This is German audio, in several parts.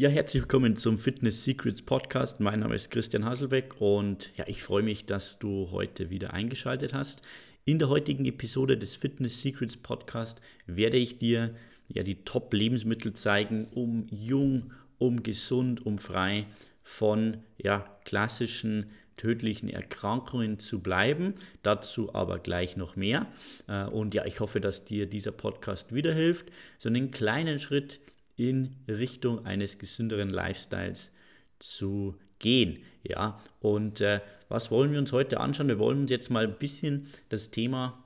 Ja, herzlich willkommen zum Fitness Secrets Podcast. Mein Name ist Christian Hasselbeck und ja, ich freue mich, dass du heute wieder eingeschaltet hast. In der heutigen Episode des Fitness Secrets Podcast werde ich dir ja die Top Lebensmittel zeigen, um jung, um gesund, um frei von ja, klassischen tödlichen Erkrankungen zu bleiben. Dazu aber gleich noch mehr. Äh, und ja, ich hoffe, dass dir dieser Podcast wieder hilft, so einen kleinen Schritt in Richtung eines gesünderen Lifestyles zu gehen. Ja, und äh, was wollen wir uns heute anschauen? Wir wollen uns jetzt mal ein bisschen das Thema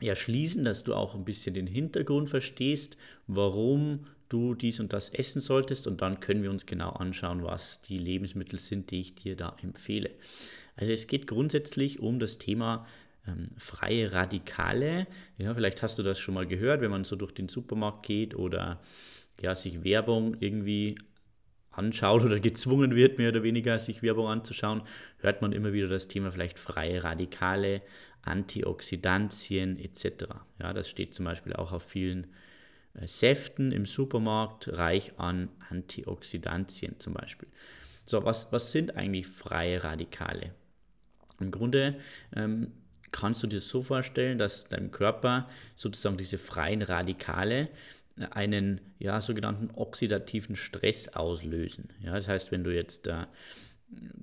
erschließen, dass du auch ein bisschen den Hintergrund verstehst, warum du dies und das essen solltest und dann können wir uns genau anschauen, was die Lebensmittel sind, die ich dir da empfehle. Also es geht grundsätzlich um das Thema ähm, freie Radikale. Ja, vielleicht hast du das schon mal gehört, wenn man so durch den Supermarkt geht oder ja, sich Werbung irgendwie anschaut oder gezwungen wird, mehr oder weniger sich Werbung anzuschauen, hört man immer wieder das Thema vielleicht freie Radikale, Antioxidantien etc. Ja, das steht zum Beispiel auch auf vielen äh, Säften im Supermarkt, reich an Antioxidantien zum Beispiel. So, was, was sind eigentlich freie Radikale? Im Grunde ähm, kannst du dir so vorstellen, dass dein Körper sozusagen diese freien Radikale einen ja, sogenannten oxidativen Stress auslösen. Ja, das heißt, wenn du jetzt äh,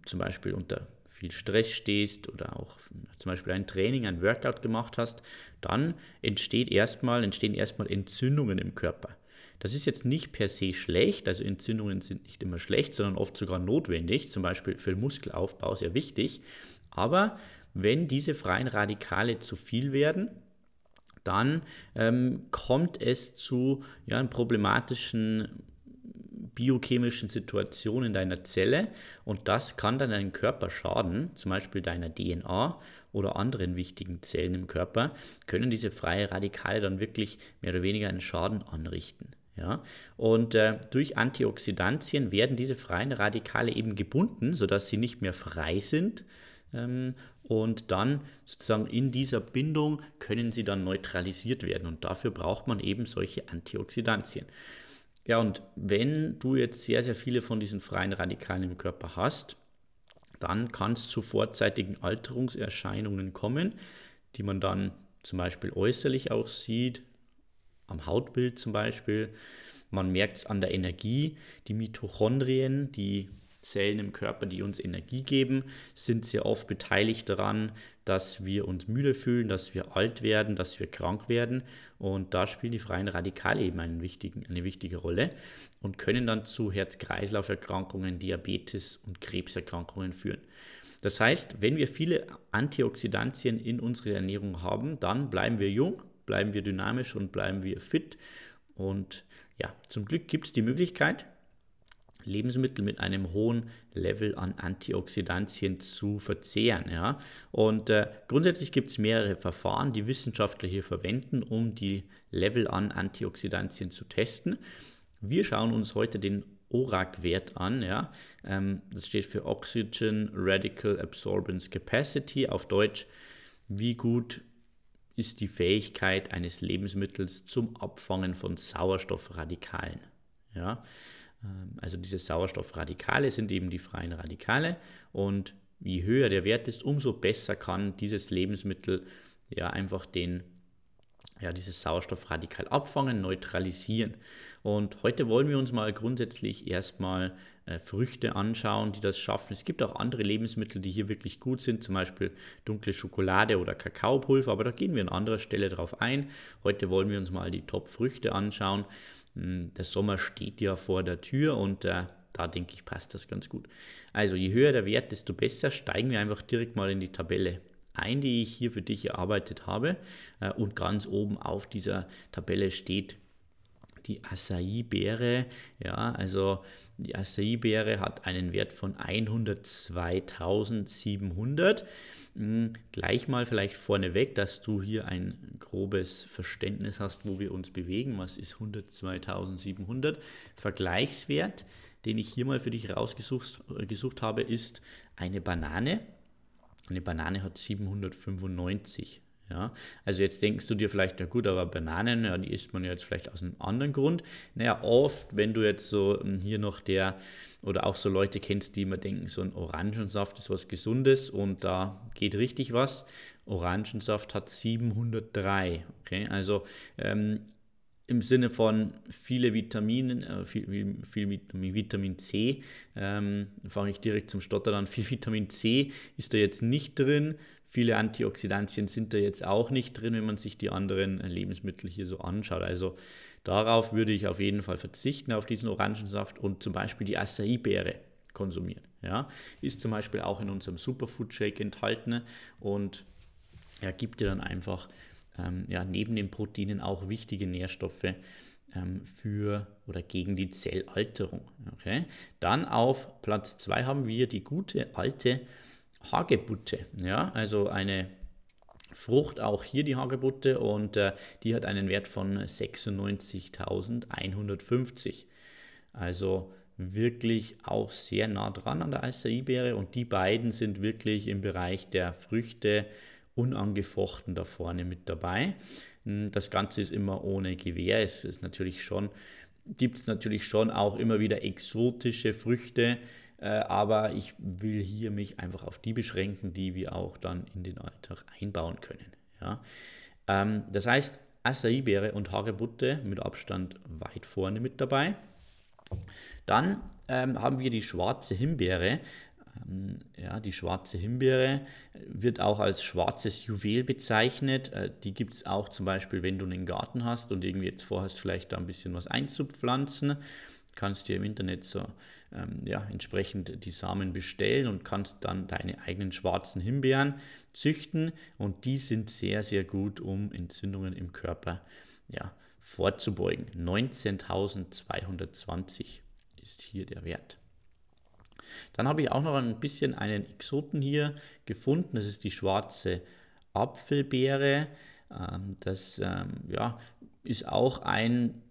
zum Beispiel unter viel Stress stehst oder auch zum Beispiel ein Training, ein Workout gemacht hast, dann entsteht erstmal, entstehen erstmal Entzündungen im Körper. Das ist jetzt nicht per se schlecht, also Entzündungen sind nicht immer schlecht, sondern oft sogar notwendig, zum Beispiel für Muskelaufbau sehr wichtig. Aber wenn diese freien Radikale zu viel werden, dann ähm, kommt es zu ja, problematischen biochemischen Situation in deiner Zelle und das kann dann deinen Körper schaden, zum Beispiel deiner DNA oder anderen wichtigen Zellen im Körper, können diese freie Radikale dann wirklich mehr oder weniger einen Schaden anrichten. Ja? Und äh, durch Antioxidantien werden diese freien Radikale eben gebunden, sodass sie nicht mehr frei sind ähm, und dann sozusagen in dieser Bindung können sie dann neutralisiert werden und dafür braucht man eben solche Antioxidantien. Ja, und wenn du jetzt sehr, sehr viele von diesen freien Radikalen im Körper hast, dann kann es zu vorzeitigen Alterungserscheinungen kommen, die man dann zum Beispiel äußerlich auch sieht, am Hautbild zum Beispiel. Man merkt es an der Energie, die Mitochondrien, die Zellen im Körper, die uns Energie geben, sind sehr oft beteiligt daran, dass wir uns müde fühlen, dass wir alt werden, dass wir krank werden. Und da spielen die freien Radikale eben eine wichtige Rolle und können dann zu Herz-Kreislauf-Erkrankungen, Diabetes und Krebserkrankungen führen. Das heißt, wenn wir viele Antioxidantien in unserer Ernährung haben, dann bleiben wir jung, bleiben wir dynamisch und bleiben wir fit. Und ja, zum Glück gibt es die Möglichkeit, Lebensmittel mit einem hohen Level an Antioxidantien zu verzehren. Ja? Und äh, grundsätzlich gibt es mehrere Verfahren, die Wissenschaftler hier verwenden, um die Level an Antioxidantien zu testen. Wir schauen uns heute den ORAC-Wert an. Ja? Ähm, das steht für Oxygen Radical Absorbance Capacity, auf Deutsch, wie gut ist die Fähigkeit eines Lebensmittels zum Abfangen von Sauerstoffradikalen. Ja? Ähm, also diese Sauerstoffradikale sind eben die freien Radikale und je höher der Wert ist, umso besser kann dieses Lebensmittel ja einfach den ja, dieses Sauerstoffradikal abfangen, neutralisieren. Und heute wollen wir uns mal grundsätzlich erstmal äh, Früchte anschauen, die das schaffen. Es gibt auch andere Lebensmittel, die hier wirklich gut sind, zum Beispiel dunkle Schokolade oder Kakaopulver, aber da gehen wir an anderer Stelle drauf ein. Heute wollen wir uns mal die Top-Früchte anschauen. Hm, der Sommer steht ja vor der Tür und äh, da denke ich, passt das ganz gut. Also je höher der Wert, desto besser. Steigen wir einfach direkt mal in die Tabelle ein, die ich hier für dich erarbeitet habe. Äh, und ganz oben auf dieser Tabelle steht die Acai-Beere. Ja, also die Acai-Beere hat einen Wert von 102.700. Hm, gleich mal vielleicht vorneweg, dass du hier ein grobes Verständnis hast, wo wir uns bewegen. Was ist 102.700? Vergleichswert, den ich hier mal für dich rausgesucht äh, habe, ist eine Banane. Eine Banane hat 795. Ja, also jetzt denkst du dir vielleicht, na gut, aber Bananen, ja, die isst man ja jetzt vielleicht aus einem anderen Grund. Naja, oft, wenn du jetzt so hm, hier noch der oder auch so Leute kennst, die immer denken, so ein Orangensaft ist was Gesundes und da geht richtig was. Orangensaft hat 703. Okay, also ähm, im Sinne von viele Vitaminen, äh, viel, viel, Vitamin, Vitamin C, ähm, fange ich direkt zum Stottern an. Viel Vitamin C ist da jetzt nicht drin. Viele Antioxidantien sind da jetzt auch nicht drin, wenn man sich die anderen Lebensmittel hier so anschaut. Also darauf würde ich auf jeden Fall verzichten, auf diesen Orangensaft und zum Beispiel die Acai-Beere konsumieren. Ja? Ist zum Beispiel auch in unserem Superfood Shake enthalten und ja, gibt dir dann einfach ähm, ja, neben den Proteinen auch wichtige Nährstoffe ähm, für oder gegen die Zellalterung. Okay? Dann auf Platz 2 haben wir die gute alte Hagebutte. Ja? Also eine Frucht, auch hier die Hagebutte, und äh, die hat einen Wert von 96.150. Also wirklich auch sehr nah dran an der Acai-Beere und die beiden sind wirklich im Bereich der Früchte unangefochten da vorne mit dabei. Hm, das Ganze ist immer ohne Gewehr. Es ist natürlich schon, gibt es natürlich schon auch immer wieder exotische Früchte, äh, aber ich will hier mich einfach auf die beschränken, die wir auch dann in den Alltag einbauen können. Ja? Ähm, das heißt, Acai-Beere und Hagebutte mit Abstand weit vorne mit dabei. Dann ähm, haben wir die schwarze Himbeere. Ähm, ja, die schwarze Himbeere wird auch als schwarzes Juwel bezeichnet. Äh, die gibt es auch zum Beispiel, wenn du einen Garten hast und irgendwie jetzt vorhast, vielleicht da ein bisschen was einzupflanzen. Kannst dir im Internet so ähm, ja, entsprechend die Samen bestellen und kannst dann deine eigenen schwarzen Himbeeren züchten. Und die sind sehr, sehr gut, um Entzündungen im Körper ja, vorzubeugen. 19.220 ist hier der Wert. Dann habe ich auch noch ein bisschen einen Exoten hier gefunden. Das ist die schwarze Apfelbeere. Ähm, das ähm, ja, ist auch ein,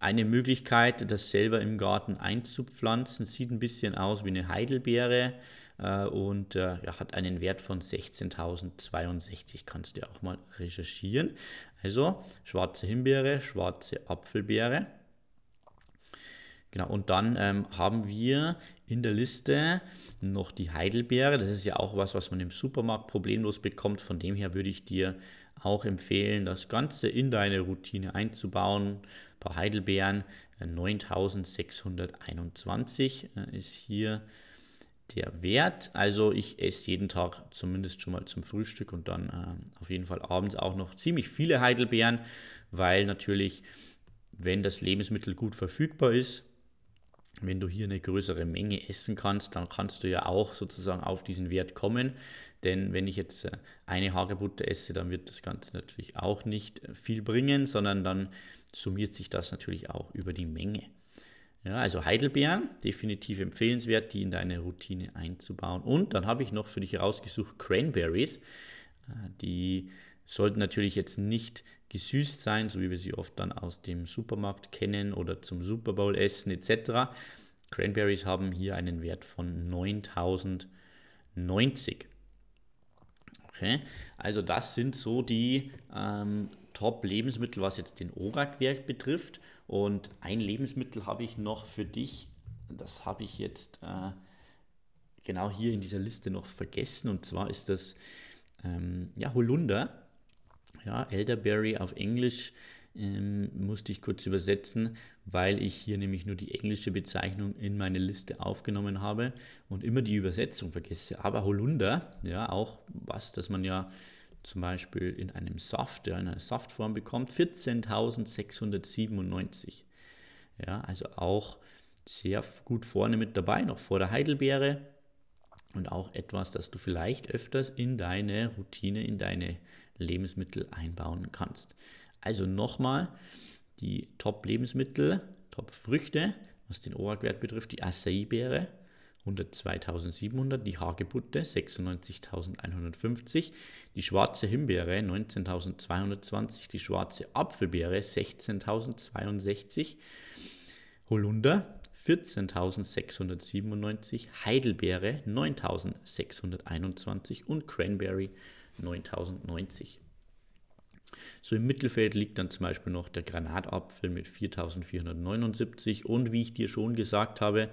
eine Möglichkeit, das selber im Garten einzupflanzen. Sieht ein bisschen aus wie eine Heidelbeere äh, und äh, ja, hat einen Wert von 16.062. Kannst du auch mal recherchieren. Also schwarze Himbeere, schwarze Apfelbeere. Genau, und dann ähm, haben wir in der Liste noch die Heidelbeere. Das ist ja auch was, was man im Supermarkt problemlos bekommt. Von dem her würde ich dir auch empfehlen, das Ganze in deine Routine einzubauen. Ein paar Heidelbeeren, 9621 äh, äh, ist hier der Wert. Also ich esse jeden Tag zumindest schon mal zum Frühstück und dann äh, auf jeden Fall abends auch noch ziemlich viele Heidelbeeren, weil natürlich, wenn das Lebensmittel gut verfügbar ist, wenn du hier eine größere Menge essen kannst, dann kannst du ja auch sozusagen auf diesen Wert kommen. Denn wenn ich jetzt äh, eine Hagebutte esse, dann wird das Ganze natürlich auch nicht äh, viel bringen, sondern dann summiert sich das natürlich auch über die Menge. Ja, also Heidelbeeren, definitiv empfehlenswert, die in deine Routine einzubauen. Und dann habe ich noch für dich rausgesucht Cranberries. Äh, die sollten natürlich jetzt nicht gesüßt sein, so wie wir sie oft dann aus dem Supermarkt kennen oder zum Super Bowl essen etc. Cranberries haben hier einen Wert von 9090. Okay, also das sind so die ähm, Top-Lebensmittel, was jetzt den ORAC-Wert betrifft. Und ein Lebensmittel habe ich noch für dich, das habe ich jetzt äh, genau hier in dieser Liste noch vergessen. Und zwar ist das ähm, ja, Holunder ja, Elderberry auf Englisch ähm, musste ich kurz übersetzen, weil ich hier nämlich nur die englische Bezeichnung in meine Liste aufgenommen habe und immer die Übersetzung vergesse. Aber Holunder, ja, auch was, das man ja zum Beispiel in einem Saft, ja, in einer Saftform bekommt, 14.697. Ja, also auch sehr gut vorne mit dabei, noch vor der Heidelbeere und auch etwas, das du vielleicht öfters in deine Routine, in deine Lebensmittel einbauen kannst. Also nochmal die Top-Lebensmittel, Top-Früchte, was den ORAC-Wert betrifft, die Acai-Beere 102.700, die Hagebutte 96.150, die schwarze Himbeere 19.220, die schwarze Apfelbeere 16.062, Holunder 14.697, Heidelbeere 9.621 und Cranberry 9090. So im Mittelfeld liegt dann zum Beispiel noch der Granatapfel mit 4479 und wie ich dir schon gesagt habe,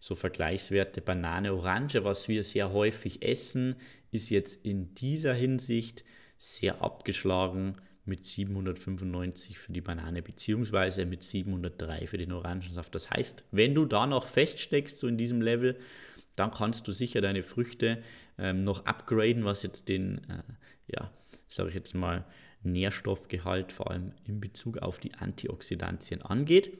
so Vergleichswerte Banane, Orange, was wir sehr häufig essen, ist jetzt in dieser Hinsicht sehr abgeschlagen mit 795 für die Banane beziehungsweise mit 703 für den Orangensaft. Das heißt, wenn du da noch feststeckst, so in diesem Level, dann kannst du sicher deine Früchte ähm, noch upgraden, was jetzt den, äh, ja, sage ich jetzt mal, Nährstoffgehalt vor allem in Bezug auf die Antioxidantien angeht.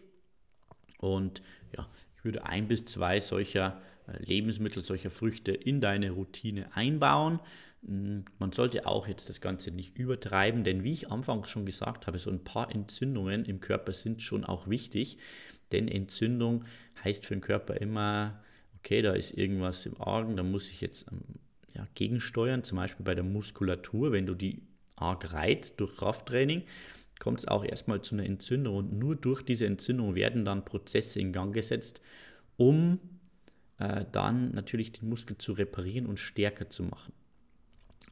Und ja, ich würde ein bis zwei solcher äh, Lebensmittel, solcher Früchte in deine Routine einbauen. Hm, man sollte auch jetzt das Ganze nicht übertreiben, denn wie ich anfangs schon gesagt habe, so ein paar Entzündungen im Körper sind schon auch wichtig. Denn Entzündung heißt für den Körper immer, okay, da ist irgendwas im Argen, da muss ich jetzt ähm, ja, gegensteuern, zum Beispiel bei der Muskulatur, wenn du die arg reizt durch Krafttraining, kommt es auch erstmal zu einer Entzündung und nur durch diese Entzündung werden dann Prozesse in Gang gesetzt, um äh, dann natürlich den Muskel zu reparieren und stärker zu machen.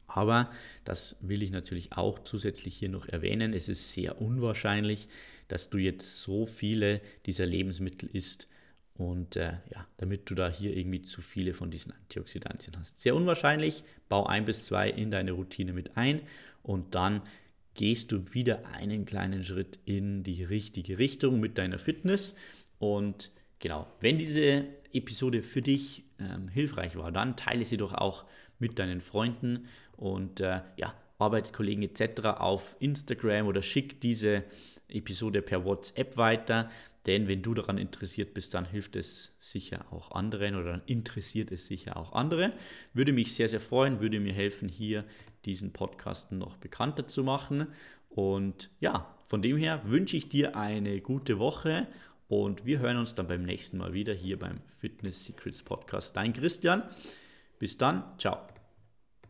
Aber das will ich natürlich auch zusätzlich hier noch erwähnen. Es ist sehr unwahrscheinlich, dass du jetzt so viele dieser Lebensmittel isst und äh, ja, damit du da hier irgendwie zu viele von diesen Antioxidantien hast. Sehr unwahrscheinlich. Bau ein bis zwei in deine Routine mit ein und dann gehst du wieder einen kleinen Schritt in die richtige Richtung mit deiner Fitness. Und genau, wenn diese Episode für dich ähm, hilfreich war, dann teile sie doch auch mit deinen Freunden und äh, ja, Arbeitskollegen etc. auf Instagram oder schick diese Episode per WhatsApp weiter. Denn wenn du daran interessiert bist, dann hilft es sicher auch anderen oder dann interessiert es sicher auch andere. Würde mich sehr, sehr freuen, würde mir helfen, hier diesen Podcast noch bekannter zu machen. Und ja, von dem her wünsche ich dir eine gute Woche und wir hören uns dann beim nächsten Mal wieder hier beim Fitness Secrets Podcast. Dein Christian. Bis dann. Ciao.